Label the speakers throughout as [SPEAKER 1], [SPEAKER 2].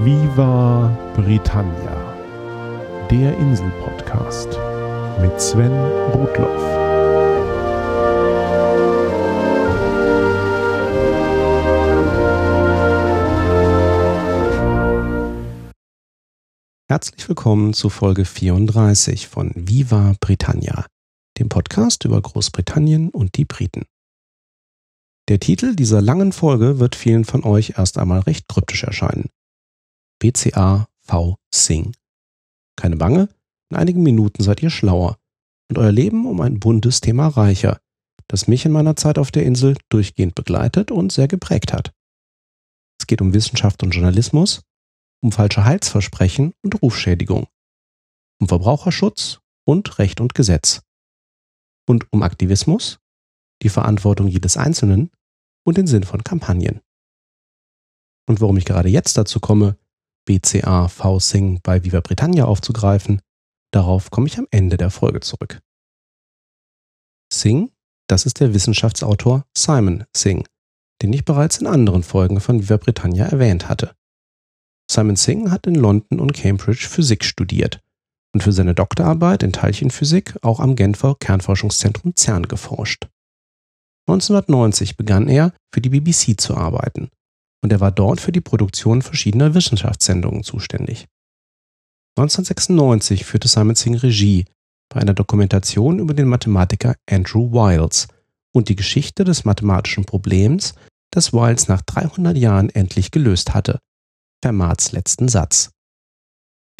[SPEAKER 1] Viva Britannia, der Insel-Podcast mit Sven Rudloff.
[SPEAKER 2] Herzlich willkommen zu Folge 34 von Viva Britannia, dem Podcast über Großbritannien und die Briten. Der Titel dieser langen Folge wird vielen von euch erst einmal recht kryptisch erscheinen. BCA V Sing. Keine Bange, in einigen Minuten seid ihr schlauer und euer Leben um ein buntes Thema reicher, das mich in meiner Zeit auf der Insel durchgehend begleitet und sehr geprägt hat. Es geht um Wissenschaft und Journalismus, um falsche Heilsversprechen und Rufschädigung, um Verbraucherschutz und Recht und Gesetz und um Aktivismus, die Verantwortung jedes Einzelnen und den Sinn von Kampagnen. Und warum ich gerade jetzt dazu komme, BCA V Sing bei Viva Britannia aufzugreifen, darauf komme ich am Ende der Folge zurück. Singh, das ist der Wissenschaftsautor Simon Singh, den ich bereits in anderen Folgen von Viva Britannia erwähnt hatte. Simon Singh hat in London und Cambridge Physik studiert und für seine Doktorarbeit in Teilchenphysik auch am Genfer Kernforschungszentrum CERN geforscht. 1990 begann er, für die BBC zu arbeiten und er war dort für die Produktion verschiedener Wissenschaftssendungen zuständig. 1996 führte Simon Singh Regie bei einer Dokumentation über den Mathematiker Andrew Wiles und die Geschichte des mathematischen Problems, das Wiles nach 300 Jahren endlich gelöst hatte. Fermats letzten Satz.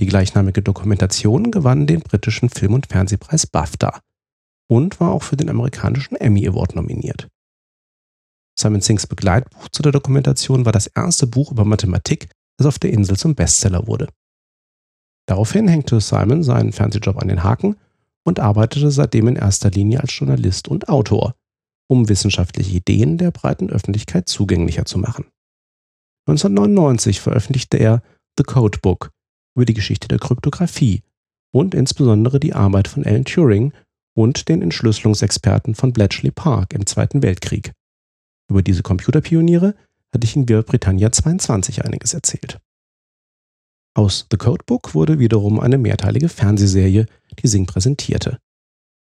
[SPEAKER 2] Die gleichnamige Dokumentation gewann den britischen Film- und Fernsehpreis BAFTA und war auch für den amerikanischen Emmy Award nominiert. Simon Singhs Begleitbuch zu der Dokumentation war das erste Buch über Mathematik, das auf der Insel zum Bestseller wurde. Daraufhin hängte Simon seinen Fernsehjob an den Haken und arbeitete seitdem in erster Linie als Journalist und Autor, um wissenschaftliche Ideen der breiten Öffentlichkeit zugänglicher zu machen. 1999 veröffentlichte er The Codebook über die Geschichte der Kryptographie und insbesondere die Arbeit von Alan Turing und den Entschlüsselungsexperten von Bletchley Park im Zweiten Weltkrieg. Über diese Computerpioniere hatte ich in Britannia 22 einiges erzählt. Aus The Codebook wurde wiederum eine mehrteilige Fernsehserie, die Singh präsentierte.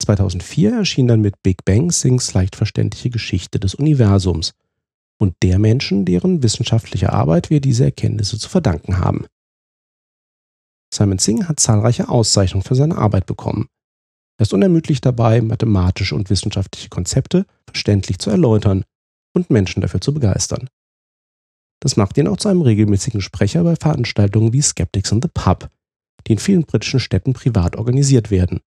[SPEAKER 2] 2004 erschien dann mit Big Bang Singhs leicht verständliche Geschichte des Universums und der Menschen, deren wissenschaftliche Arbeit wir diese Erkenntnisse zu verdanken haben. Simon Singh hat zahlreiche Auszeichnungen für seine Arbeit bekommen. Er ist unermüdlich dabei, mathematische und wissenschaftliche Konzepte verständlich zu erläutern und Menschen dafür zu begeistern. Das macht ihn auch zu einem regelmäßigen Sprecher bei Veranstaltungen wie Skeptics in the Pub, die in vielen britischen Städten privat organisiert werden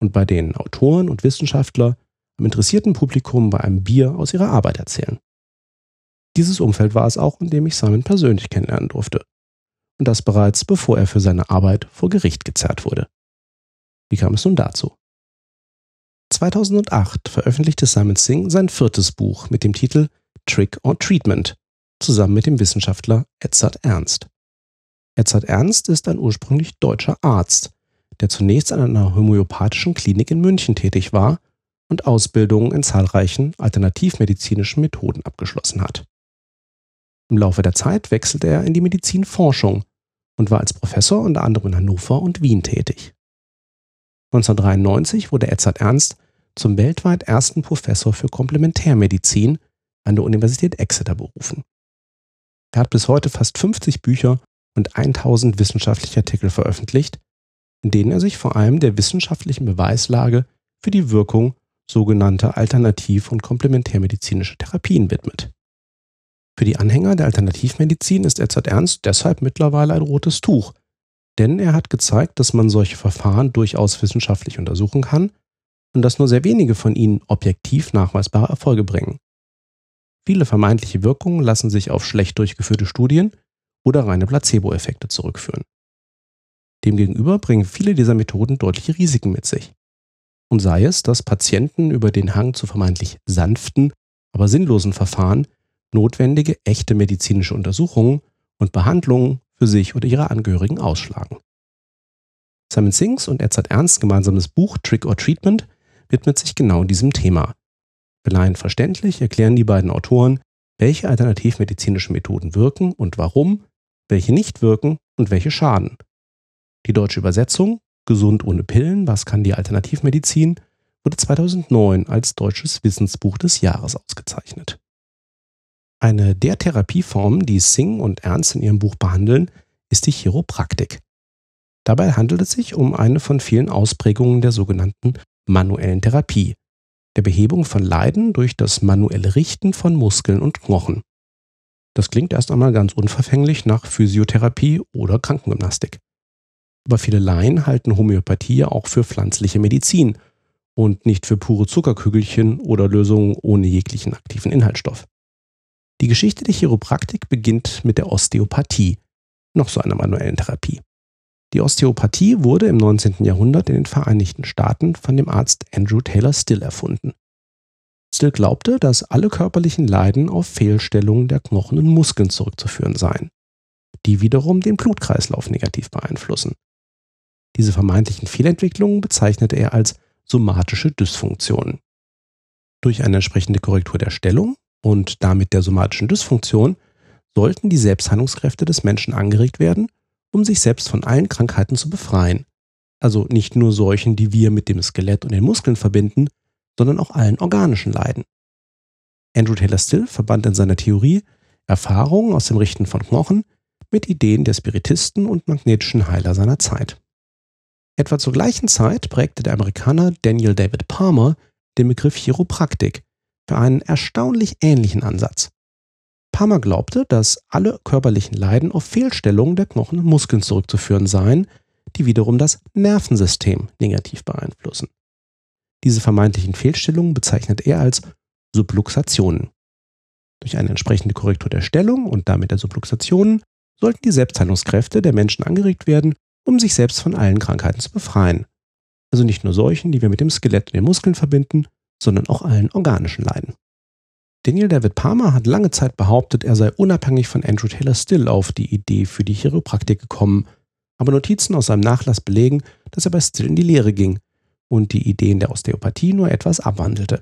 [SPEAKER 2] und bei denen Autoren und Wissenschaftler am interessierten Publikum bei einem Bier aus ihrer Arbeit erzählen. Dieses Umfeld war es auch, in dem ich Simon persönlich kennenlernen durfte. Und das bereits bevor er für seine Arbeit vor Gericht gezerrt wurde. Wie kam es nun dazu? 2008 veröffentlichte Simon Singh sein viertes Buch mit dem Titel Trick or Treatment zusammen mit dem Wissenschaftler Edzard Ernst. Edzard Ernst ist ein ursprünglich deutscher Arzt, der zunächst an einer homöopathischen Klinik in München tätig war und Ausbildungen in zahlreichen alternativmedizinischen Methoden abgeschlossen hat. Im Laufe der Zeit wechselte er in die Medizinforschung und war als Professor unter anderem in Hannover und Wien tätig. 1993 wurde Edzard Ernst zum weltweit ersten Professor für Komplementärmedizin an der Universität Exeter berufen. Er hat bis heute fast 50 Bücher und 1000 wissenschaftliche Artikel veröffentlicht, in denen er sich vor allem der wissenschaftlichen Beweislage für die Wirkung sogenannter alternativ- und komplementärmedizinischer Therapien widmet. Für die Anhänger der Alternativmedizin ist Edzard Ernst deshalb mittlerweile ein rotes Tuch, denn er hat gezeigt, dass man solche Verfahren durchaus wissenschaftlich untersuchen kann und dass nur sehr wenige von ihnen objektiv nachweisbare Erfolge bringen. Viele vermeintliche Wirkungen lassen sich auf schlecht durchgeführte Studien oder reine Placebo-Effekte zurückführen. Demgegenüber bringen viele dieser Methoden deutliche Risiken mit sich. Und sei es, dass Patienten über den Hang zu vermeintlich sanften, aber sinnlosen Verfahren notwendige echte medizinische Untersuchungen und Behandlungen für sich oder ihre Angehörigen ausschlagen. Simon Singhs und Edzard Ernst gemeinsames Buch Trick or Treatment widmet sich genau diesem Thema. Für verständlich erklären die beiden Autoren, welche alternativmedizinischen Methoden wirken und warum welche nicht wirken und welche schaden. Die deutsche Übersetzung Gesund ohne Pillen, was kann die Alternativmedizin wurde 2009 als deutsches Wissensbuch des Jahres ausgezeichnet. Eine der Therapieformen, die Singh und Ernst in ihrem Buch behandeln, ist die Chiropraktik. Dabei handelt es sich um eine von vielen Ausprägungen der sogenannten manuellen Therapie, der Behebung von Leiden durch das manuelle Richten von Muskeln und Knochen. Das klingt erst einmal ganz unverfänglich nach Physiotherapie oder Krankengymnastik. Aber viele Laien halten Homöopathie auch für pflanzliche Medizin und nicht für pure Zuckerkügelchen oder Lösungen ohne jeglichen aktiven Inhaltsstoff. Die Geschichte der Chiropraktik beginnt mit der Osteopathie, noch so einer manuellen Therapie. Die Osteopathie wurde im 19. Jahrhundert in den Vereinigten Staaten von dem Arzt Andrew Taylor Still erfunden. Still glaubte, dass alle körperlichen Leiden auf Fehlstellungen der Knochen und Muskeln zurückzuführen seien, die wiederum den Blutkreislauf negativ beeinflussen. Diese vermeintlichen Fehlentwicklungen bezeichnete er als somatische Dysfunktionen. Durch eine entsprechende Korrektur der Stellung und damit der somatischen Dysfunktion sollten die Selbstheilungskräfte des Menschen angeregt werden, um sich selbst von allen Krankheiten zu befreien. Also nicht nur solchen, die wir mit dem Skelett und den Muskeln verbinden, sondern auch allen organischen Leiden. Andrew Taylor Still verband in seiner Theorie Erfahrungen aus dem Richten von Knochen mit Ideen der Spiritisten und magnetischen Heiler seiner Zeit. Etwa zur gleichen Zeit prägte der Amerikaner Daniel David Palmer den Begriff Chiropraktik für einen erstaunlich ähnlichen Ansatz. Palmer glaubte, dass alle körperlichen Leiden auf Fehlstellungen der Knochen und Muskeln zurückzuführen seien, die wiederum das Nervensystem negativ beeinflussen. Diese vermeintlichen Fehlstellungen bezeichnet er als Subluxationen. Durch eine entsprechende Korrektur der Stellung und damit der Subluxationen sollten die Selbstheilungskräfte der Menschen angeregt werden, um sich selbst von allen Krankheiten zu befreien. Also nicht nur solchen, die wir mit dem Skelett und den Muskeln verbinden, sondern auch allen organischen Leiden. Daniel David Palmer hat lange Zeit behauptet, er sei unabhängig von Andrew Taylor Still auf die Idee für die Chiropraktik gekommen, aber Notizen aus seinem Nachlass belegen, dass er bei Still in die Lehre ging und die Ideen der Osteopathie nur etwas abwandelte.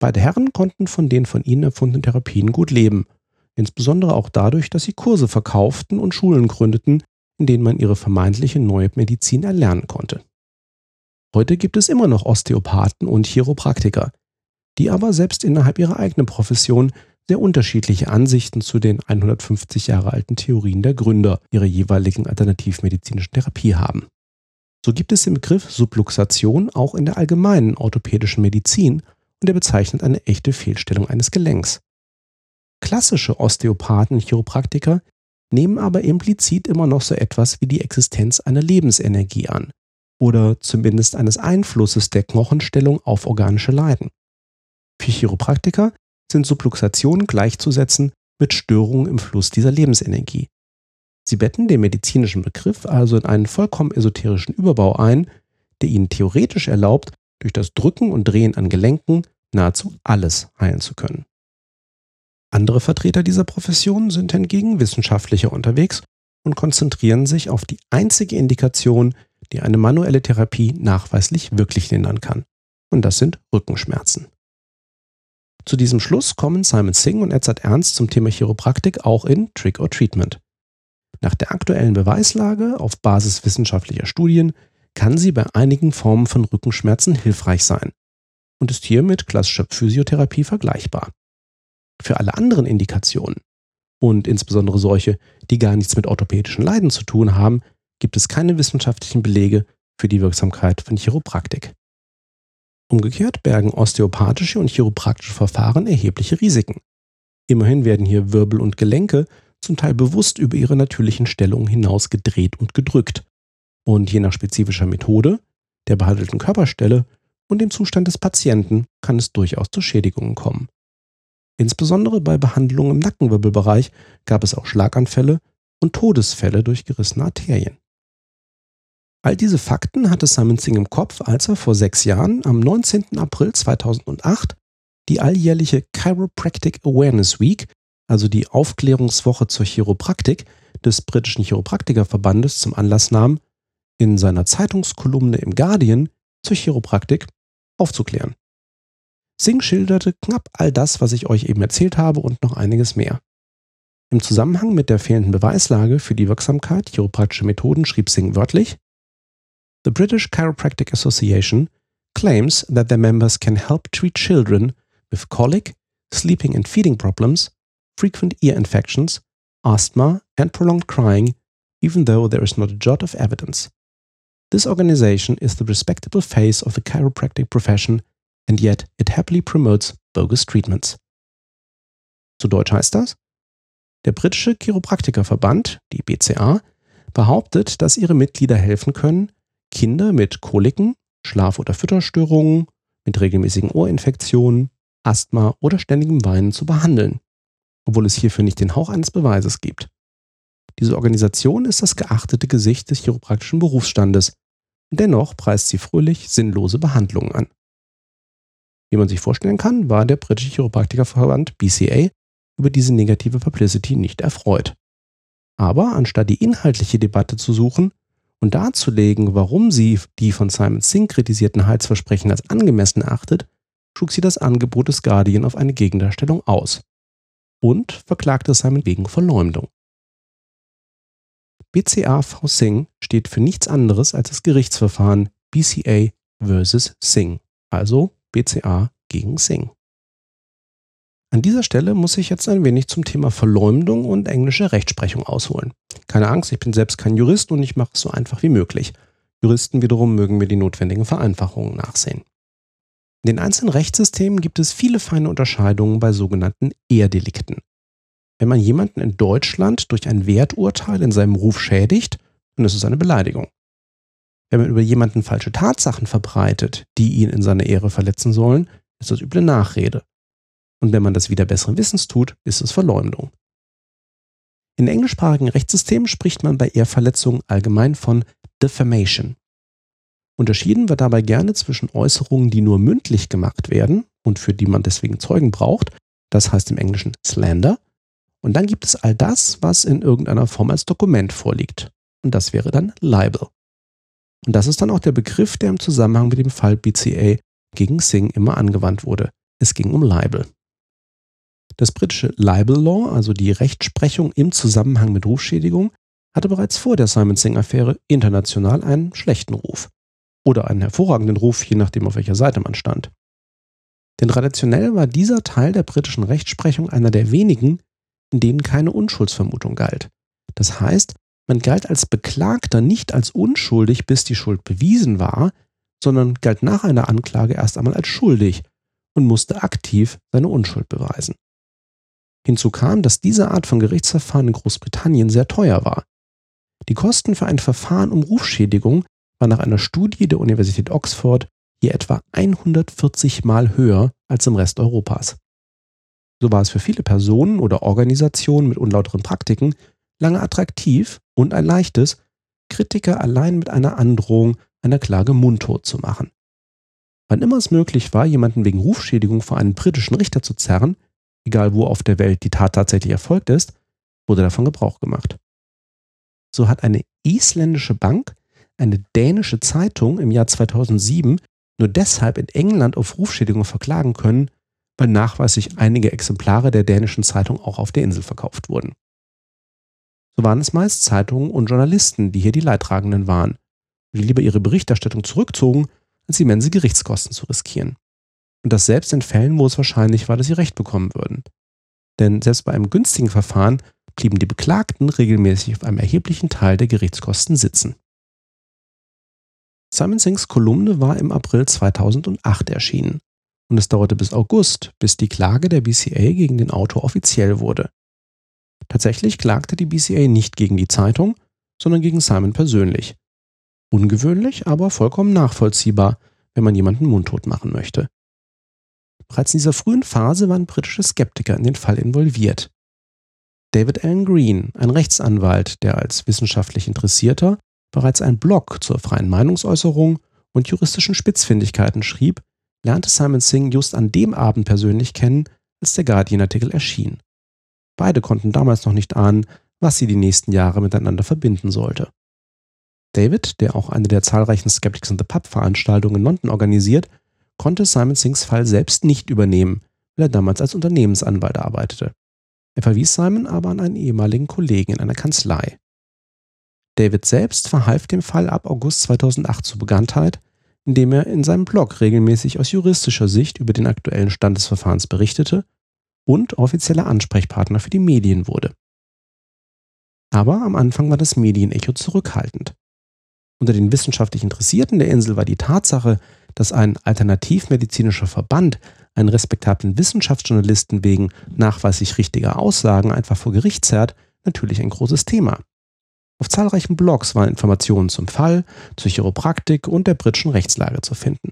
[SPEAKER 2] Beide Herren konnten von den von ihnen erfundenen Therapien gut leben, insbesondere auch dadurch, dass sie Kurse verkauften und Schulen gründeten, in denen man ihre vermeintliche neue Medizin erlernen konnte. Heute gibt es immer noch Osteopathen und Chiropraktiker, die aber selbst innerhalb ihrer eigenen Profession sehr unterschiedliche Ansichten zu den 150 Jahre alten Theorien der Gründer ihrer jeweiligen alternativmedizinischen Therapie haben. So gibt es den Begriff Subluxation auch in der allgemeinen orthopädischen Medizin und er bezeichnet eine echte Fehlstellung eines Gelenks. Klassische Osteopathen und Chiropraktiker nehmen aber implizit immer noch so etwas wie die Existenz einer Lebensenergie an oder zumindest eines Einflusses der Knochenstellung auf organische Leiden. Für Chiropraktiker sind Subluxationen gleichzusetzen mit Störungen im Fluss dieser Lebensenergie. Sie betten den medizinischen Begriff also in einen vollkommen esoterischen Überbau ein, der ihnen theoretisch erlaubt, durch das Drücken und Drehen an Gelenken nahezu alles heilen zu können. Andere Vertreter dieser Profession sind hingegen wissenschaftlicher unterwegs und konzentrieren sich auf die einzige Indikation, die eine manuelle Therapie nachweislich wirklich lindern kann. Und das sind Rückenschmerzen. Zu diesem Schluss kommen Simon Singh und Edzard Ernst zum Thema Chiropraktik auch in Trick or Treatment. Nach der aktuellen Beweislage auf Basis wissenschaftlicher Studien kann sie bei einigen Formen von Rückenschmerzen hilfreich sein und ist hier mit klassischer Physiotherapie vergleichbar. Für alle anderen Indikationen und insbesondere solche, die gar nichts mit orthopädischen Leiden zu tun haben, gibt es keine wissenschaftlichen Belege für die Wirksamkeit von Chiropraktik. Umgekehrt bergen osteopathische und chiropraktische Verfahren erhebliche Risiken. Immerhin werden hier Wirbel und Gelenke zum Teil bewusst über ihre natürlichen Stellungen hinaus gedreht und gedrückt. Und je nach spezifischer Methode, der behandelten Körperstelle und dem Zustand des Patienten kann es durchaus zu Schädigungen kommen. Insbesondere bei Behandlungen im Nackenwirbelbereich gab es auch Schlaganfälle und Todesfälle durch gerissene Arterien. All diese Fakten hatte Simon Singh im Kopf, als er vor sechs Jahren am 19. April 2008 die alljährliche Chiropractic Awareness Week, also die Aufklärungswoche zur Chiropraktik des britischen Chiropraktikerverbandes zum Anlass nahm, in seiner Zeitungskolumne im Guardian zur Chiropraktik aufzuklären. Singh schilderte knapp all das, was ich euch eben erzählt habe und noch einiges mehr. Im Zusammenhang mit der fehlenden Beweislage für die Wirksamkeit chiropraktischer Methoden schrieb Singh wörtlich: The British Chiropractic Association claims that their members can help treat children with colic, sleeping and feeding problems, frequent ear infections, asthma, and prolonged crying, even though there is not a jot of evidence. This organization is the respectable face of the chiropractic profession, and yet it happily promotes bogus treatments. Zu Deutsch heißt das, der britische Chiropraktikerverband, die BCA, behauptet, dass ihre Mitglieder helfen können, Kinder mit Koliken, Schlaf- oder Fütterstörungen, mit regelmäßigen Ohrinfektionen, Asthma oder ständigem Weinen zu behandeln, obwohl es hierfür nicht den Hauch eines Beweises gibt. Diese Organisation ist das geachtete Gesicht des chiropraktischen Berufsstandes. Dennoch preist sie fröhlich sinnlose Behandlungen an. Wie man sich vorstellen kann, war der britische Chiropraktikerverband BCA über diese negative Publicity nicht erfreut. Aber anstatt die inhaltliche Debatte zu suchen und darzulegen, warum sie die von Simon Singh kritisierten Heilsversprechen als angemessen achtet, schlug sie das Angebot des Guardian auf eine Gegendarstellung aus und verklagte Simon wegen Verleumdung. BCA v Singh steht für nichts anderes als das Gerichtsverfahren BCA vs. Singh, also BCA gegen Singh. An dieser Stelle muss ich jetzt ein wenig zum Thema Verleumdung und englische Rechtsprechung ausholen. Keine Angst, ich bin selbst kein Jurist und ich mache es so einfach wie möglich. Juristen wiederum mögen mir die notwendigen Vereinfachungen nachsehen. In den einzelnen Rechtssystemen gibt es viele feine Unterscheidungen bei sogenannten Ehrdelikten. Wenn man jemanden in Deutschland durch ein Werturteil in seinem Ruf schädigt, dann ist es eine Beleidigung. Wenn man über jemanden falsche Tatsachen verbreitet, die ihn in seiner Ehre verletzen sollen, ist das üble Nachrede. Und wenn man das wieder besseren Wissens tut, ist es Verleumdung. In englischsprachigen Rechtssystemen spricht man bei Ehrverletzungen allgemein von Defamation. Unterschieden wird dabei gerne zwischen Äußerungen, die nur mündlich gemacht werden und für die man deswegen Zeugen braucht, das heißt im Englischen Slander, und dann gibt es all das, was in irgendeiner Form als Dokument vorliegt. Und das wäre dann Libel. Und das ist dann auch der Begriff, der im Zusammenhang mit dem Fall BCA gegen Singh immer angewandt wurde. Es ging um Libel. Das britische Libel Law, also die Rechtsprechung im Zusammenhang mit Rufschädigung, hatte bereits vor der Simon Singh-Affäre international einen schlechten Ruf. Oder einen hervorragenden Ruf, je nachdem, auf welcher Seite man stand. Denn traditionell war dieser Teil der britischen Rechtsprechung einer der wenigen, in denen keine Unschuldsvermutung galt. Das heißt, man galt als Beklagter nicht als unschuldig, bis die Schuld bewiesen war, sondern galt nach einer Anklage erst einmal als schuldig und musste aktiv seine Unschuld beweisen. Hinzu kam, dass diese Art von Gerichtsverfahren in Großbritannien sehr teuer war. Die Kosten für ein Verfahren um Rufschädigung waren nach einer Studie der Universität Oxford hier etwa 140 Mal höher als im Rest Europas. So war es für viele Personen oder Organisationen mit unlauteren Praktiken lange attraktiv und ein leichtes, Kritiker allein mit einer Androhung einer Klage mundtot zu machen. Wann immer es möglich war, jemanden wegen Rufschädigung vor einen britischen Richter zu zerren, egal wo auf der Welt die Tat tatsächlich erfolgt ist, wurde davon Gebrauch gemacht. So hat eine isländische Bank eine dänische Zeitung im Jahr 2007 nur deshalb in England auf Rufschädigung verklagen können, weil nachweislich einige Exemplare der dänischen Zeitung auch auf der Insel verkauft wurden. So waren es meist Zeitungen und Journalisten, die hier die Leidtragenden waren die lieber ihre Berichterstattung zurückzogen, als immense Gerichtskosten zu riskieren und das selbst in Fällen, wo es wahrscheinlich war, dass sie Recht bekommen würden. Denn selbst bei einem günstigen Verfahren blieben die Beklagten regelmäßig auf einem erheblichen Teil der Gerichtskosten sitzen. Simon Singhs Kolumne war im April 2008 erschienen und es dauerte bis August, bis die Klage der BCA gegen den Autor offiziell wurde. Tatsächlich klagte die BCA nicht gegen die Zeitung, sondern gegen Simon persönlich. Ungewöhnlich, aber vollkommen nachvollziehbar, wenn man jemanden mundtot machen möchte. Bereits in dieser frühen Phase waren britische Skeptiker in den Fall involviert. David Allen Green, ein Rechtsanwalt, der als wissenschaftlich Interessierter bereits einen Blog zur freien Meinungsäußerung und juristischen Spitzfindigkeiten schrieb, lernte Simon Singh just an dem Abend persönlich kennen, als der Guardian-Artikel erschien. Beide konnten damals noch nicht ahnen, was sie die nächsten Jahre miteinander verbinden sollte. David, der auch eine der zahlreichen Skeptics in the Pub Veranstaltungen in London organisiert, konnte Simon Singhs Fall selbst nicht übernehmen, weil er damals als Unternehmensanwalt arbeitete. Er verwies Simon aber an einen ehemaligen Kollegen in einer Kanzlei. David selbst verhalf dem Fall ab August 2008 zur Bekanntheit, indem er in seinem Blog regelmäßig aus juristischer Sicht über den aktuellen Stand des Verfahrens berichtete und offizieller Ansprechpartner für die Medien wurde. Aber am Anfang war das Medienecho zurückhaltend. Unter den wissenschaftlich Interessierten der Insel war die Tatsache, dass ein alternativmedizinischer Verband einen respektablen Wissenschaftsjournalisten wegen nachweislich richtiger Aussagen einfach vor Gericht zerrt, natürlich ein großes Thema. Auf zahlreichen Blogs waren Informationen zum Fall, zur Chiropraktik und der britischen Rechtslage zu finden.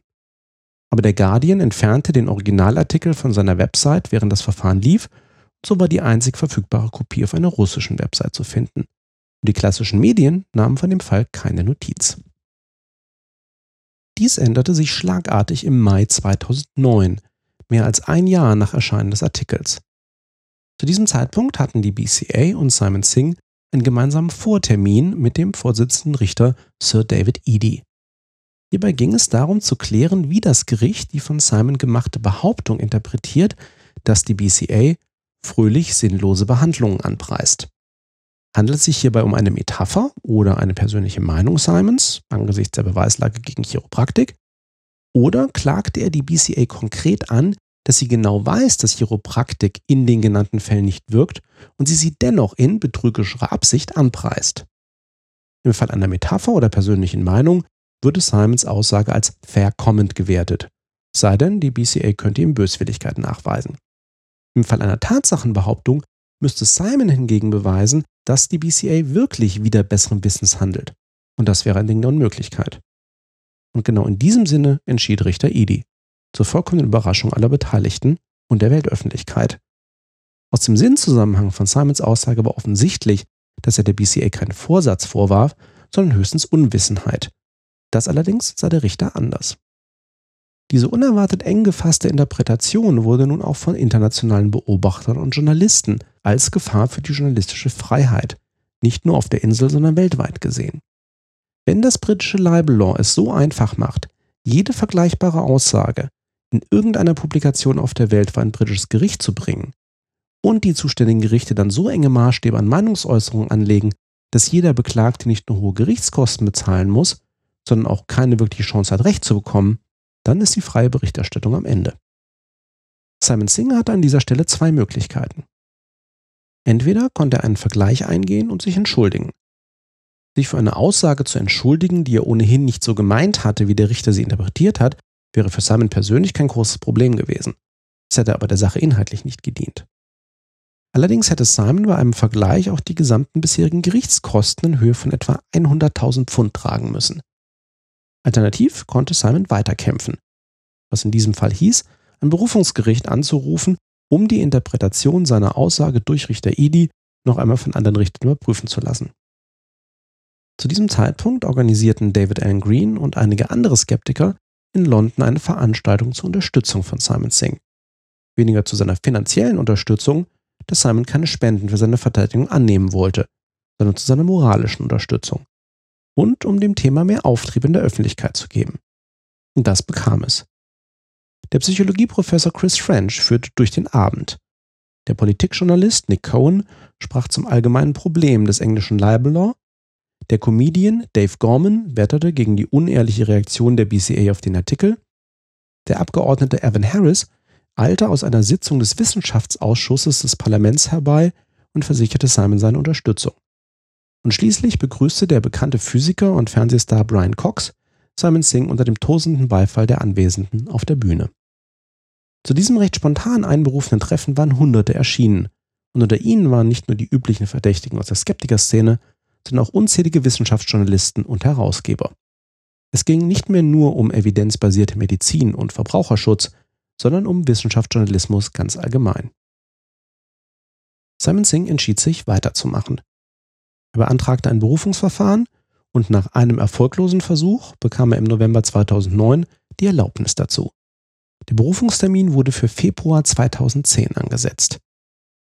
[SPEAKER 2] Aber der Guardian entfernte den Originalartikel von seiner Website, während das Verfahren lief, und so war die einzig verfügbare Kopie auf einer russischen Website zu finden. Und die klassischen Medien nahmen von dem Fall keine Notiz. Dies änderte sich schlagartig im Mai 2009, mehr als ein Jahr nach Erscheinen des Artikels. Zu diesem Zeitpunkt hatten die BCA und Simon Singh einen gemeinsamen Vortermin mit dem Vorsitzenden Richter Sir David Eady. Hierbei ging es darum zu klären, wie das Gericht die von Simon gemachte Behauptung interpretiert, dass die BCA fröhlich sinnlose Behandlungen anpreist. Handelt es sich hierbei um eine Metapher oder eine persönliche Meinung Simons angesichts der Beweislage gegen Chiropraktik? Oder klagte er die BCA konkret an, dass sie genau weiß, dass Chiropraktik in den genannten Fällen nicht wirkt und sie sie dennoch in betrügerischer Absicht anpreist? Im Fall einer Metapher oder persönlichen Meinung würde Simons Aussage als Fair Comment gewertet, sei denn, die BCA könnte ihm Böswilligkeit nachweisen. Im Fall einer Tatsachenbehauptung müsste Simon hingegen beweisen, dass die BCA wirklich wieder besseren Wissens handelt. Und das wäre ein Ding der Unmöglichkeit. Und genau in diesem Sinne entschied Richter Edie, zur vollkommenen Überraschung aller Beteiligten und der Weltöffentlichkeit. Aus dem Sinnzusammenhang von Simons Aussage war offensichtlich, dass er der BCA keinen Vorsatz vorwarf, sondern höchstens Unwissenheit. Das allerdings sah der Richter anders. Diese unerwartet eng gefasste Interpretation wurde nun auch von internationalen Beobachtern und Journalisten als Gefahr für die journalistische Freiheit, nicht nur auf der Insel, sondern weltweit gesehen. Wenn das britische Libel Law es so einfach macht, jede vergleichbare Aussage in irgendeiner Publikation auf der Welt vor ein britisches Gericht zu bringen und die zuständigen Gerichte dann so enge Maßstäbe an Meinungsäußerungen anlegen, dass jeder Beklagte nicht nur hohe Gerichtskosten bezahlen muss, sondern auch keine wirkliche Chance hat, Recht zu bekommen, dann ist die freie Berichterstattung am Ende. Simon Singer hatte an dieser Stelle zwei Möglichkeiten. Entweder konnte er einen Vergleich eingehen und sich entschuldigen. Sich für eine Aussage zu entschuldigen, die er ohnehin nicht so gemeint hatte, wie der Richter sie interpretiert hat, wäre für Simon persönlich kein großes Problem gewesen. Es hätte aber der Sache inhaltlich nicht gedient. Allerdings hätte Simon bei einem Vergleich auch die gesamten bisherigen Gerichtskosten in Höhe von etwa 100.000 Pfund tragen müssen. Alternativ konnte Simon weiterkämpfen, was in diesem Fall hieß, ein Berufungsgericht anzurufen, um die Interpretation seiner Aussage durch Richter Edie noch einmal von anderen Richtern überprüfen zu lassen. Zu diesem Zeitpunkt organisierten David Allen Green und einige andere Skeptiker in London eine Veranstaltung zur Unterstützung von Simon Singh. Weniger zu seiner finanziellen Unterstützung, dass Simon keine Spenden für seine Verteidigung annehmen wollte, sondern zu seiner moralischen Unterstützung und um dem Thema mehr Auftrieb in der Öffentlichkeit zu geben. Und das bekam es. Der Psychologieprofessor Chris French führte durch den Abend. Der Politikjournalist Nick Cohen sprach zum allgemeinen Problem des englischen Libel Law. Der Comedian Dave Gorman wetterte gegen die unehrliche Reaktion der BCA auf den Artikel. Der Abgeordnete Evan Harris eilte aus einer Sitzung des Wissenschaftsausschusses des Parlaments herbei und versicherte Simon seine Unterstützung. Und schließlich begrüßte der bekannte Physiker und Fernsehstar Brian Cox Simon Singh unter dem tosenden Beifall der Anwesenden auf der Bühne. Zu diesem recht spontan einberufenen Treffen waren Hunderte erschienen, und unter ihnen waren nicht nur die üblichen Verdächtigen aus der Skeptiker-Szene, sondern auch unzählige Wissenschaftsjournalisten und Herausgeber. Es ging nicht mehr nur um evidenzbasierte Medizin und Verbraucherschutz, sondern um Wissenschaftsjournalismus ganz allgemein. Simon Singh entschied sich, weiterzumachen. Er beantragte ein Berufungsverfahren und nach einem erfolglosen Versuch bekam er im November 2009 die Erlaubnis dazu. Der Berufungstermin wurde für Februar 2010 angesetzt.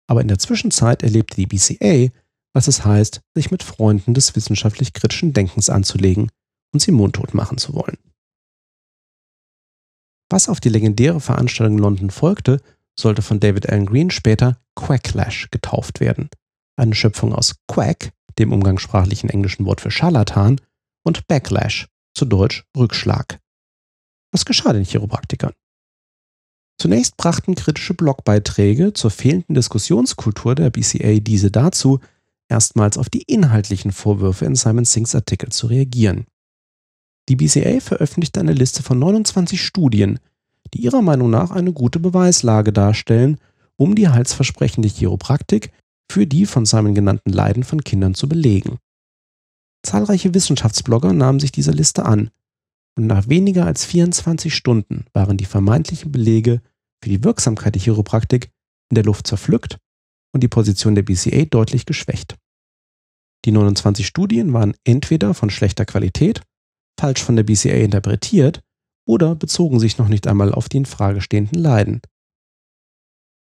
[SPEAKER 2] Aber in der Zwischenzeit erlebte die BCA, was es heißt, sich mit Freunden des wissenschaftlich kritischen Denkens anzulegen und sie mundtot machen zu wollen. Was auf die legendäre Veranstaltung in London folgte, sollte von David Allen Green später Quacklash getauft werden. Eine Schöpfung aus Quack, dem umgangssprachlichen englischen Wort für Scharlatan, und Backlash, zu Deutsch Rückschlag. Was geschah den Chiropraktikern? Zunächst brachten kritische Blogbeiträge zur fehlenden Diskussionskultur der BCA diese dazu, erstmals auf die inhaltlichen Vorwürfe in Simon Singhs Artikel zu reagieren. Die BCA veröffentlichte eine Liste von 29 Studien, die ihrer Meinung nach eine gute Beweislage darstellen, um die Heilsversprechen der Chiropraktik für die von Simon genannten Leiden von Kindern zu belegen. Zahlreiche Wissenschaftsblogger nahmen sich dieser Liste an, und nach weniger als 24 Stunden waren die vermeintlichen Belege für die Wirksamkeit der Chiropraktik in der Luft zerpflückt und die Position der BCA deutlich geschwächt. Die 29 Studien waren entweder von schlechter Qualität, falsch von der BCA interpretiert oder bezogen sich noch nicht einmal auf die in Frage stehenden Leiden.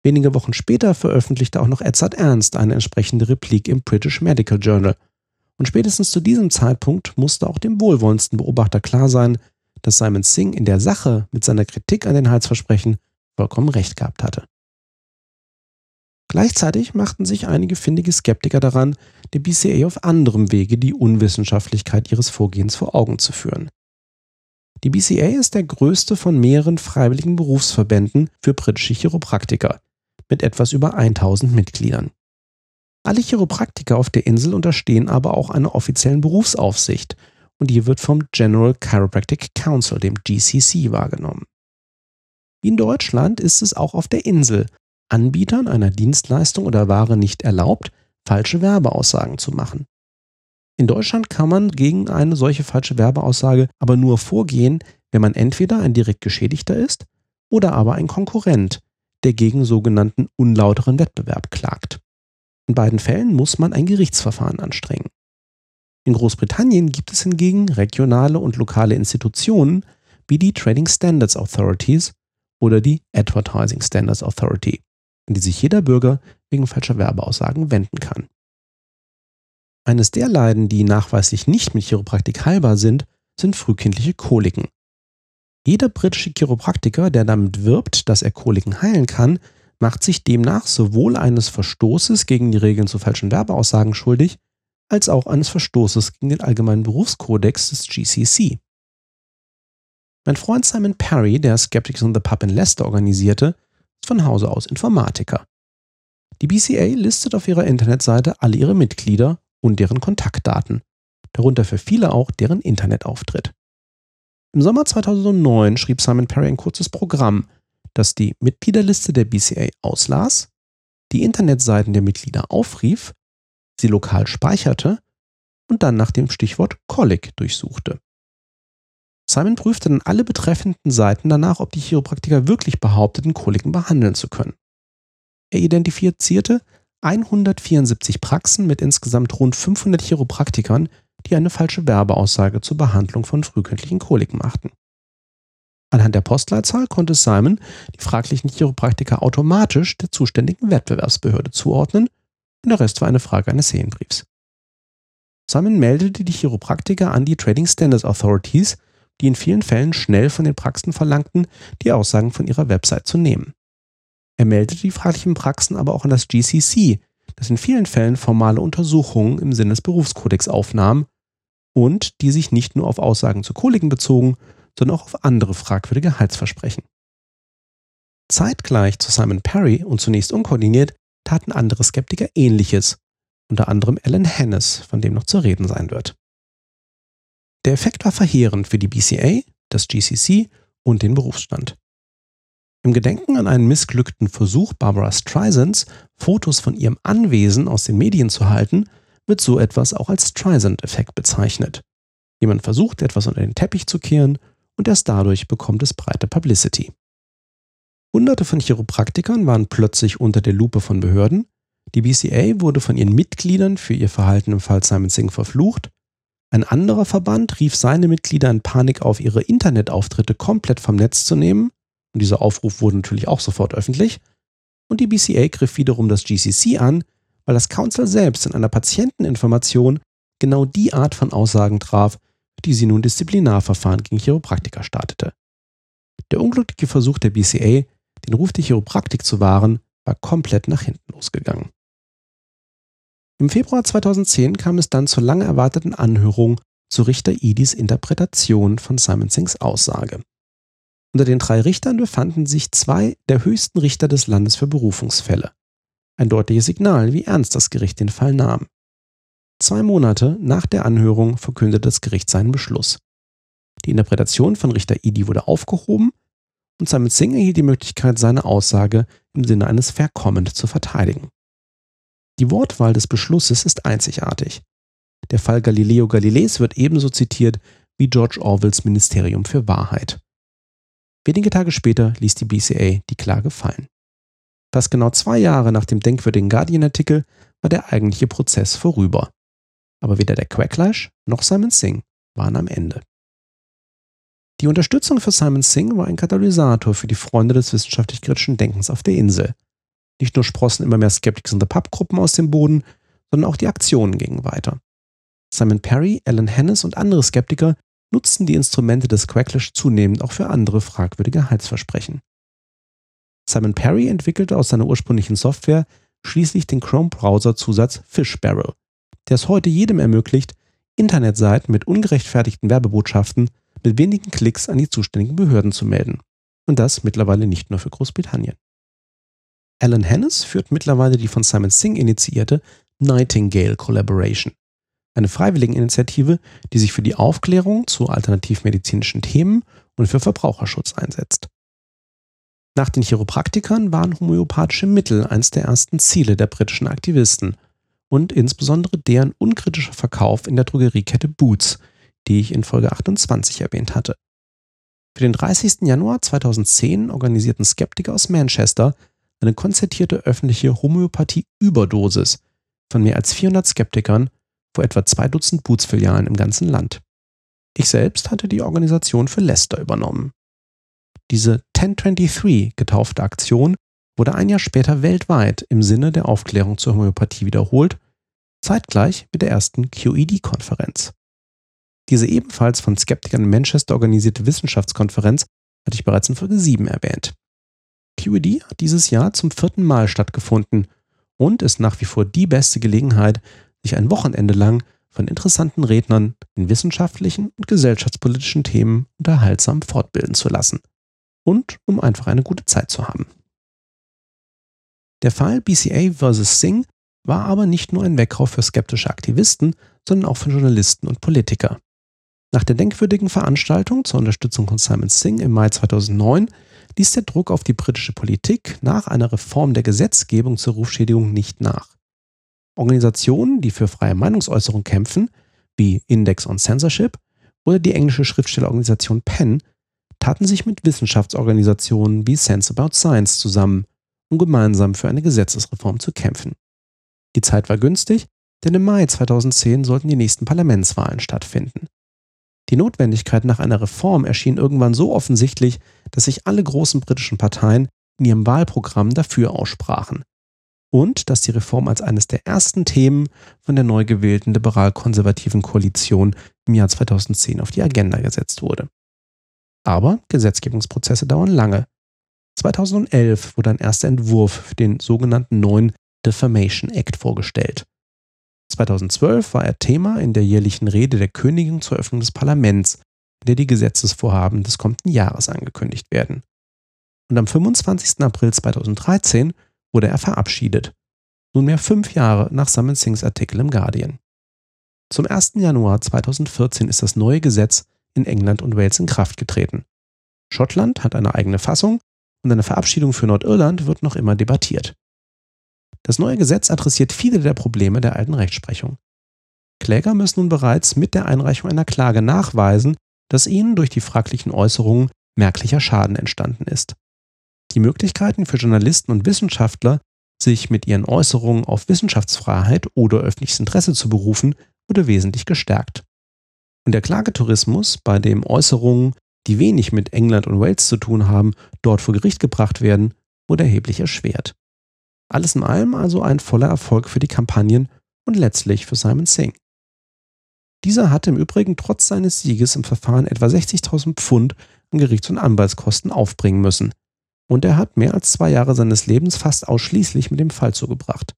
[SPEAKER 2] Wenige Wochen später veröffentlichte auch noch Edzard Ernst eine entsprechende Replik im British Medical Journal. Und spätestens zu diesem Zeitpunkt musste auch dem wohlwollendsten Beobachter klar sein, dass Simon Singh in der Sache mit seiner Kritik an den Heilsversprechen vollkommen recht gehabt hatte. Gleichzeitig machten sich einige findige Skeptiker daran, der BCA auf anderem Wege die Unwissenschaftlichkeit ihres Vorgehens vor Augen zu führen. Die BCA ist der größte von mehreren freiwilligen Berufsverbänden für britische Chiropraktiker mit etwas über 1000 Mitgliedern. Alle Chiropraktiker auf der Insel unterstehen aber auch einer offiziellen Berufsaufsicht und die wird vom General Chiropractic Council, dem GCC, wahrgenommen. Wie in Deutschland ist es auch auf der Insel Anbietern einer Dienstleistung oder Ware nicht erlaubt, falsche Werbeaussagen zu machen. In Deutschland kann man gegen eine solche falsche Werbeaussage aber nur vorgehen, wenn man entweder ein direkt Geschädigter ist oder aber ein Konkurrent, der gegen sogenannten unlauteren Wettbewerb klagt. In beiden Fällen muss man ein Gerichtsverfahren anstrengen. In Großbritannien gibt es hingegen regionale und lokale Institutionen wie die Trading Standards Authorities oder die Advertising Standards Authority, an die sich jeder Bürger wegen falscher Werbeaussagen wenden kann. Eines der Leiden, die nachweislich nicht mit Chiropraktik heilbar sind, sind frühkindliche Koliken. Jeder britische Chiropraktiker, der damit wirbt, dass er Koliken heilen kann, macht sich demnach sowohl eines Verstoßes gegen die Regeln zu falschen Werbeaussagen schuldig, als auch eines Verstoßes gegen den allgemeinen Berufskodex des GCC. Mein Freund Simon Perry, der Skeptics on the Pub in Leicester organisierte, ist von Hause aus Informatiker. Die BCA listet auf ihrer Internetseite alle ihre Mitglieder und deren Kontaktdaten, darunter für viele auch deren Internetauftritt. Im Sommer 2009 schrieb Simon Perry ein kurzes Programm, das die Mitgliederliste der BCA auslas, die Internetseiten der Mitglieder aufrief, sie lokal speicherte und dann nach dem Stichwort Colic durchsuchte. Simon prüfte dann alle betreffenden Seiten danach, ob die Chiropraktiker wirklich behaupteten, Koliken behandeln zu können. Er identifizierte 174 Praxen mit insgesamt rund 500 Chiropraktikern, die eine falsche Werbeaussage zur Behandlung von frühkindlichen Koliken machten. Anhand der Postleitzahl konnte Simon die fraglichen Chiropraktiker automatisch der zuständigen Wettbewerbsbehörde zuordnen und der Rest war eine Frage eines Sehenbriefs. Simon meldete die Chiropraktiker an die Trading Standards Authorities, die in vielen Fällen schnell von den Praxen verlangten, die Aussagen von ihrer Website zu nehmen. Er meldete die fraglichen Praxen aber auch an das GCC, das in vielen Fällen formale Untersuchungen im Sinne des Berufskodex aufnahm und die sich nicht nur auf Aussagen zu Koliken bezogen, sondern auch auf andere fragwürdige Heilsversprechen. Zeitgleich zu Simon Perry und zunächst unkoordiniert taten andere Skeptiker ähnliches, unter anderem Alan Hennes, von dem noch zu reden sein wird. Der Effekt war verheerend für die BCA, das GCC und den Berufsstand. Im Gedenken an einen missglückten Versuch Barbara Streisands, Fotos von ihrem Anwesen aus den Medien zu halten, wird so etwas auch als Streisand-Effekt bezeichnet. Jemand versucht, etwas unter den Teppich zu kehren und erst dadurch bekommt es breite Publicity. Hunderte von Chiropraktikern waren plötzlich unter der Lupe von Behörden, die BCA wurde von ihren Mitgliedern für ihr Verhalten im Fall Simon Singh verflucht, ein anderer Verband rief seine Mitglieder in Panik auf, ihre Internetauftritte komplett vom Netz zu nehmen und dieser Aufruf wurde natürlich auch sofort öffentlich. Und die BCA griff wiederum das GCC an, weil das Council selbst in einer Patienteninformation genau die Art von Aussagen traf, die sie nun Disziplinarverfahren gegen Chiropraktiker startete. Der unglückliche Versuch der BCA, den Ruf der Chiropraktik zu wahren, war komplett nach hinten losgegangen. Im Februar 2010 kam es dann zur lang erwarteten Anhörung zu Richter Idis Interpretation von Simon Singhs Aussage. Unter den drei Richtern befanden sich zwei der höchsten Richter des Landes für Berufungsfälle. Ein deutliches Signal, wie ernst das Gericht den Fall nahm. Zwei Monate nach der Anhörung verkündete das Gericht seinen Beschluss. Die Interpretation von Richter Idi wurde aufgehoben und Simon Singh erhielt die Möglichkeit, seine Aussage im Sinne eines Verkommens zu verteidigen. Die Wortwahl des Beschlusses ist einzigartig. Der Fall Galileo Galileis wird ebenso zitiert wie George Orwells Ministerium für Wahrheit. Wenige Tage später ließ die BCA die Klage fallen. Fast genau zwei Jahre nach dem denkwürdigen Guardian-Artikel war der eigentliche Prozess vorüber. Aber weder der Quacklash noch Simon Singh waren am Ende. Die Unterstützung für Simon Singh war ein Katalysator für die Freunde des wissenschaftlich-kritischen Denkens auf der Insel. Nicht nur sprossen immer mehr Skeptics in the Pub-Gruppen aus dem Boden, sondern auch die Aktionen gingen weiter. Simon Perry, Alan Hennis und andere Skeptiker nutzten die Instrumente des Quacklash zunehmend auch für andere fragwürdige Heilsversprechen. Simon Perry entwickelte aus seiner ursprünglichen Software schließlich den Chrome-Browser-Zusatz Fishbarrel, der es heute jedem ermöglicht, Internetseiten mit ungerechtfertigten Werbebotschaften mit wenigen Klicks an die zuständigen Behörden zu melden. Und das mittlerweile nicht nur für Großbritannien. Alan Hennis führt mittlerweile die von Simon Singh initiierte Nightingale Collaboration, eine Freiwilligeninitiative, die sich für die Aufklärung zu alternativmedizinischen Themen und für Verbraucherschutz einsetzt. Nach den Chiropraktikern waren homöopathische Mittel eines der ersten Ziele der britischen Aktivisten und insbesondere deren unkritischer Verkauf in der Drogeriekette Boots, die ich in Folge 28 erwähnt hatte. Für den 30. Januar 2010 organisierten Skeptiker aus Manchester eine konzertierte öffentliche Homöopathie-Überdosis von mehr als 400 Skeptikern vor etwa zwei Dutzend Boots-Filialen im ganzen Land. Ich selbst hatte die Organisation für Leicester übernommen. Diese 1023 getaufte Aktion wurde ein Jahr später weltweit im Sinne der Aufklärung zur Homöopathie wiederholt, zeitgleich mit der ersten QED-Konferenz. Diese ebenfalls von Skeptikern in Manchester organisierte Wissenschaftskonferenz hatte ich bereits in Folge 7 erwähnt. QED hat dieses Jahr zum vierten Mal stattgefunden und ist nach wie vor die beste Gelegenheit, sich ein Wochenende lang von interessanten Rednern in wissenschaftlichen und gesellschaftspolitischen Themen unterhaltsam fortbilden zu lassen. Und um einfach eine gute Zeit zu haben. Der Fall BCA vs. Singh war aber nicht nur ein Weckruf für skeptische Aktivisten, sondern auch für Journalisten und Politiker. Nach der denkwürdigen Veranstaltung zur Unterstützung von Simon Singh im Mai 2009 ließ der Druck auf die britische Politik nach einer Reform der Gesetzgebung zur Rufschädigung nicht nach. Organisationen, die für freie Meinungsäußerung kämpfen, wie Index on Censorship oder die englische Schriftstellerorganisation PEN, taten sich mit Wissenschaftsorganisationen wie Sense About Science zusammen, um gemeinsam für eine Gesetzesreform zu kämpfen. Die Zeit war günstig, denn im Mai 2010 sollten die nächsten Parlamentswahlen stattfinden. Die Notwendigkeit nach einer Reform erschien irgendwann so offensichtlich, dass sich alle großen britischen Parteien in ihrem Wahlprogramm dafür aussprachen. Und dass die Reform als eines der ersten Themen von der neu gewählten liberal-konservativen Koalition im Jahr 2010 auf die Agenda gesetzt wurde. Aber Gesetzgebungsprozesse dauern lange. 2011 wurde ein erster Entwurf für den sogenannten neuen Defamation Act vorgestellt. 2012 war er Thema in der jährlichen Rede der Königin zur Öffnung des Parlaments, in der die Gesetzesvorhaben des kommenden Jahres angekündigt werden. Und am 25. April 2013 wurde er verabschiedet, nunmehr fünf Jahre nach Simon Singhs Artikel im Guardian. Zum 1. Januar 2014 ist das neue Gesetz in England und Wales in Kraft getreten. Schottland hat eine eigene Fassung und eine Verabschiedung für Nordirland wird noch immer debattiert. Das neue Gesetz adressiert viele der Probleme der alten Rechtsprechung. Kläger müssen nun bereits mit der Einreichung einer Klage nachweisen, dass ihnen durch die fraglichen Äußerungen merklicher Schaden entstanden ist. Die Möglichkeiten für Journalisten und Wissenschaftler, sich mit ihren Äußerungen auf Wissenschaftsfreiheit oder öffentliches Interesse zu berufen, wurde wesentlich gestärkt. Und der Klagetourismus, bei dem Äußerungen, die wenig mit England und Wales zu tun haben, dort vor Gericht gebracht werden, wurde erheblich erschwert. Alles in allem also ein voller Erfolg für die Kampagnen und letztlich für Simon Singh. Dieser hatte im Übrigen trotz seines Sieges im Verfahren etwa 60.000 Pfund an Gerichts- und Anwaltskosten aufbringen müssen. Und er hat mehr als zwei Jahre seines Lebens fast ausschließlich mit dem Fall zugebracht.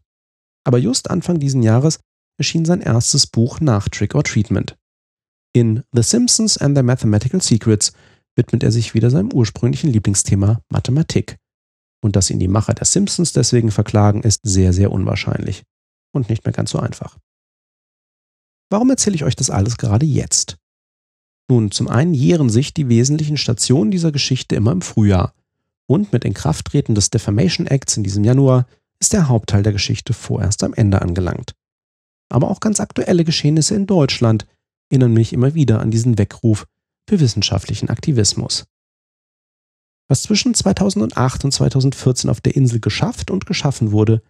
[SPEAKER 2] Aber just Anfang diesen Jahres erschien sein erstes Buch nach Trick or Treatment. In The Simpsons and Their Mathematical Secrets widmet er sich wieder seinem ursprünglichen Lieblingsthema Mathematik. Und dass ihn die Macher der Simpsons deswegen verklagen, ist sehr, sehr unwahrscheinlich. Und nicht mehr ganz so einfach. Warum erzähle ich euch das alles gerade jetzt? Nun, zum einen jähren sich die wesentlichen Stationen dieser Geschichte immer im Frühjahr. Und mit Inkrafttreten des Defamation Acts in diesem Januar ist der Hauptteil der Geschichte vorerst am Ende angelangt. Aber auch ganz aktuelle Geschehnisse in Deutschland erinnern mich immer wieder an diesen Weckruf für wissenschaftlichen Aktivismus. Was zwischen 2008 und 2014 auf der Insel geschafft und geschaffen wurde,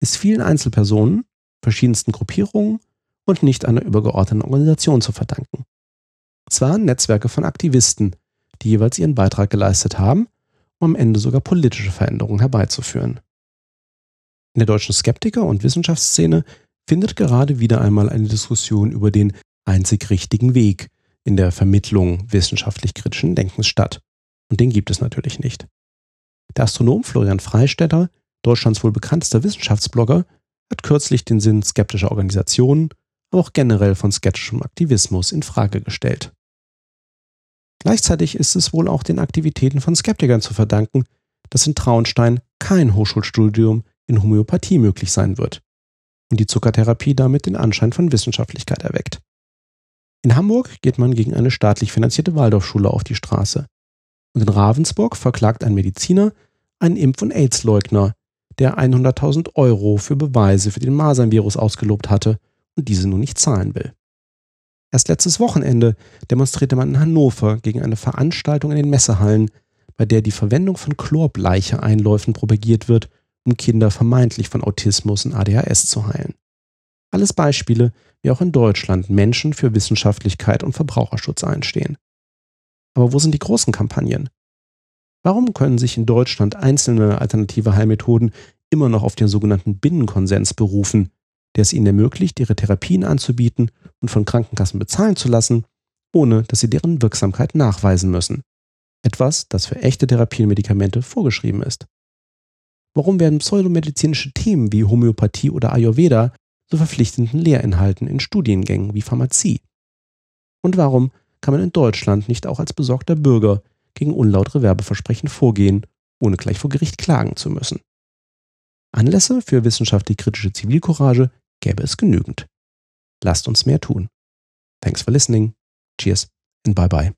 [SPEAKER 2] ist vielen Einzelpersonen, verschiedensten Gruppierungen und nicht einer übergeordneten Organisation zu verdanken. Es waren Netzwerke von Aktivisten, die jeweils ihren Beitrag geleistet haben, um am Ende sogar politische Veränderungen herbeizuführen. In der deutschen Skeptiker- und Wissenschaftsszene findet gerade wieder einmal eine Diskussion über den einzig richtigen Weg in der Vermittlung wissenschaftlich-kritischen Denkens statt. Und den gibt es natürlich nicht. Der Astronom Florian Freistetter, Deutschlands wohl bekanntester Wissenschaftsblogger, hat kürzlich den Sinn skeptischer Organisationen, aber auch generell von skeptischem Aktivismus in Frage gestellt. Gleichzeitig ist es wohl auch den Aktivitäten von Skeptikern zu verdanken, dass in Traunstein kein Hochschulstudium in Homöopathie möglich sein wird und die Zuckertherapie damit den Anschein von Wissenschaftlichkeit erweckt. In Hamburg geht man gegen eine staatlich finanzierte Waldorfschule auf die Straße. Und in Ravensburg verklagt ein Mediziner einen Impf- und AIDS-Leugner, der 100.000 Euro für Beweise für den Masernvirus ausgelobt hatte und diese nun nicht zahlen will. Erst letztes Wochenende demonstrierte man in Hannover gegen eine Veranstaltung in den Messehallen, bei der die Verwendung von Chlorbleiche-Einläufen propagiert wird, um Kinder vermeintlich von Autismus und ADHS zu heilen. Alles Beispiele, wie auch in Deutschland Menschen für Wissenschaftlichkeit und Verbraucherschutz einstehen. Aber wo sind die großen Kampagnen? Warum können sich in Deutschland einzelne alternative Heilmethoden immer noch auf den sogenannten Binnenkonsens berufen, der es ihnen ermöglicht, ihre Therapien anzubieten und von Krankenkassen bezahlen zu lassen, ohne dass sie deren Wirksamkeit nachweisen müssen. Etwas, das für echte Therapiemedikamente vorgeschrieben ist. Warum werden pseudomedizinische Themen wie Homöopathie oder Ayurveda zu verpflichtenden Lehrinhalten in Studiengängen wie Pharmazie? Und warum kann man in Deutschland nicht auch als besorgter Bürger gegen unlautere Werbeversprechen vorgehen, ohne gleich vor Gericht klagen zu müssen? Anlässe für wissenschaftlich kritische Zivilcourage gäbe es genügend. Lasst uns mehr tun. Thanks for listening. Cheers and bye bye.